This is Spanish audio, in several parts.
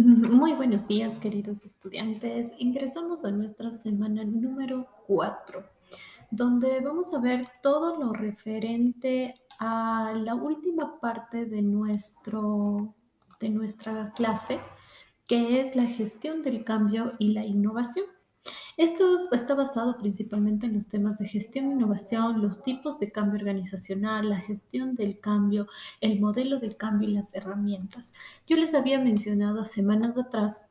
Muy buenos días, queridos estudiantes. Ingresamos a nuestra semana número 4, donde vamos a ver todo lo referente a la última parte de, nuestro, de nuestra clase, que es la gestión del cambio y la innovación. Esto está basado principalmente en los temas de gestión, innovación, los tipos de cambio organizacional, la gestión del cambio, el modelo del cambio y las herramientas. Yo les había mencionado semanas atrás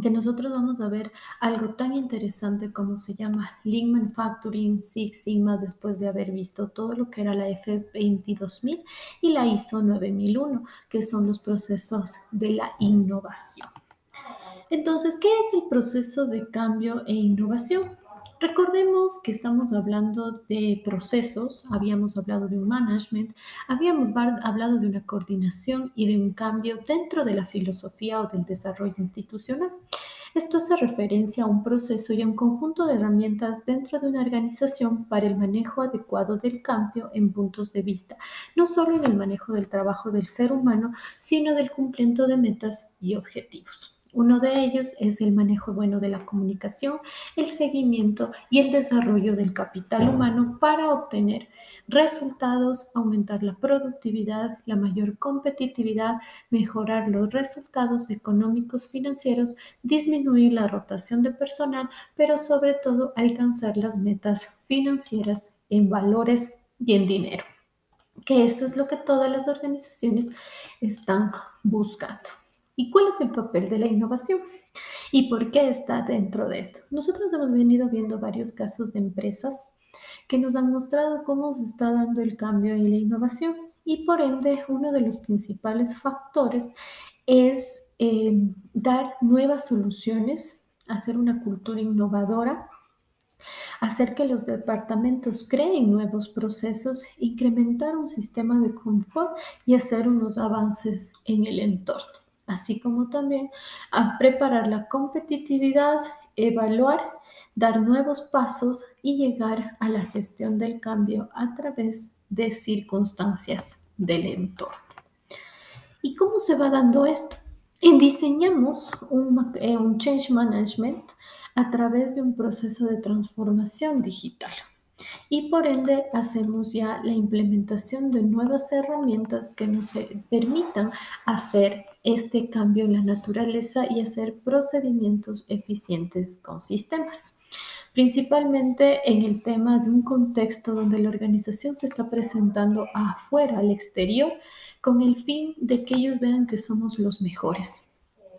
que nosotros vamos a ver algo tan interesante como se llama Lean Manufacturing Six Sigma después de haber visto todo lo que era la F22000 y la ISO 9001, que son los procesos de la innovación. Entonces, ¿qué es el proceso de cambio e innovación? Recordemos que estamos hablando de procesos, habíamos hablado de un management, habíamos hablado de una coordinación y de un cambio dentro de la filosofía o del desarrollo institucional. Esto hace referencia a un proceso y a un conjunto de herramientas dentro de una organización para el manejo adecuado del cambio en puntos de vista, no solo en el manejo del trabajo del ser humano, sino del cumplimiento de metas y objetivos. Uno de ellos es el manejo bueno de la comunicación, el seguimiento y el desarrollo del capital humano para obtener resultados, aumentar la productividad, la mayor competitividad, mejorar los resultados económicos financieros, disminuir la rotación de personal, pero sobre todo alcanzar las metas financieras en valores y en dinero. Que eso es lo que todas las organizaciones están buscando. ¿Y cuál es el papel de la innovación? ¿Y por qué está dentro de esto? Nosotros hemos venido viendo varios casos de empresas que nos han mostrado cómo se está dando el cambio y la innovación y por ende uno de los principales factores es eh, dar nuevas soluciones, hacer una cultura innovadora, hacer que los departamentos creen nuevos procesos, incrementar un sistema de confort y hacer unos avances en el entorno así como también a preparar la competitividad, evaluar, dar nuevos pasos y llegar a la gestión del cambio a través de circunstancias del entorno. ¿Y cómo se va dando esto? diseñamos un, eh, un change management a través de un proceso de transformación digital y por ende hacemos ya la implementación de nuevas herramientas que nos permitan hacer este cambio en la naturaleza y hacer procedimientos eficientes con sistemas principalmente en el tema de un contexto donde la organización se está presentando afuera, al exterior, con el fin de que ellos vean que somos los mejores.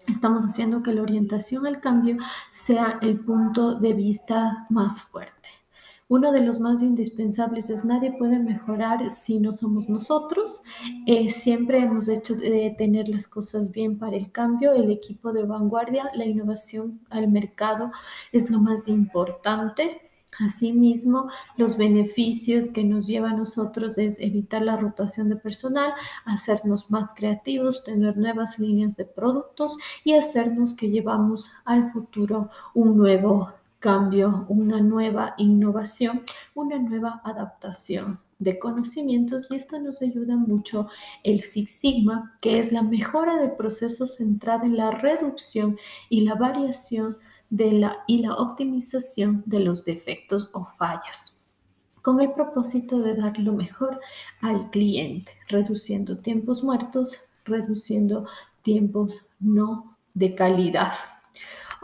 Estamos haciendo que la orientación al cambio sea el punto de vista más fuerte. Uno de los más indispensables es nadie puede mejorar si no somos nosotros. Eh, siempre hemos hecho de tener las cosas bien para el cambio, el equipo de vanguardia, la innovación al mercado es lo más importante. Asimismo, los beneficios que nos lleva a nosotros es evitar la rotación de personal, hacernos más creativos, tener nuevas líneas de productos y hacernos que llevamos al futuro un nuevo cambio, una nueva innovación, una nueva adaptación de conocimientos y esto nos ayuda mucho el Six Sigma, que es la mejora de procesos centrada en la reducción y la variación de la, y la optimización de los defectos o fallas con el propósito de dar lo mejor al cliente, reduciendo tiempos muertos, reduciendo tiempos no de calidad.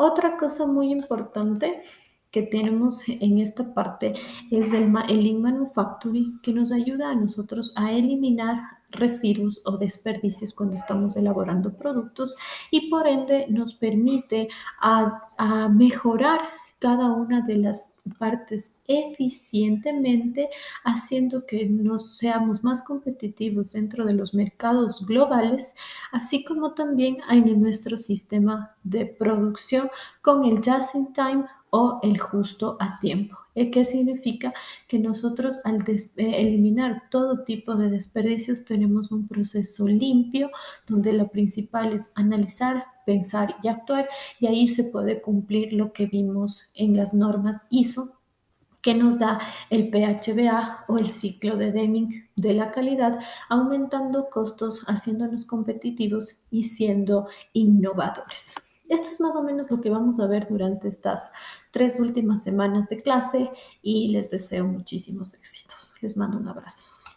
Otra cosa muy importante que tenemos en esta parte es el, el Lean Manufacturing que nos ayuda a nosotros a eliminar residuos o desperdicios cuando estamos elaborando productos y por ende nos permite a, mejorar cada una de las partes eficientemente, haciendo que nos seamos más competitivos dentro de los mercados globales, así como también en nuestro sistema de producción con el just in time o el justo a tiempo. ¿Qué significa? Que nosotros al eh, eliminar todo tipo de desperdicios tenemos un proceso limpio donde lo principal es analizar, pensar y actuar y ahí se puede cumplir lo que vimos en las normas ISO que nos da el PHBA o el ciclo de Deming de la calidad, aumentando costos, haciéndonos competitivos y siendo innovadores. Esto es más o menos lo que vamos a ver durante estas tres últimas semanas de clase y les deseo muchísimos éxitos. Les mando un abrazo.